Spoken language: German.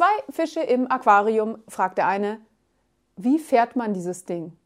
Zwei Fische im Aquarium, fragt der eine. Wie fährt man dieses Ding?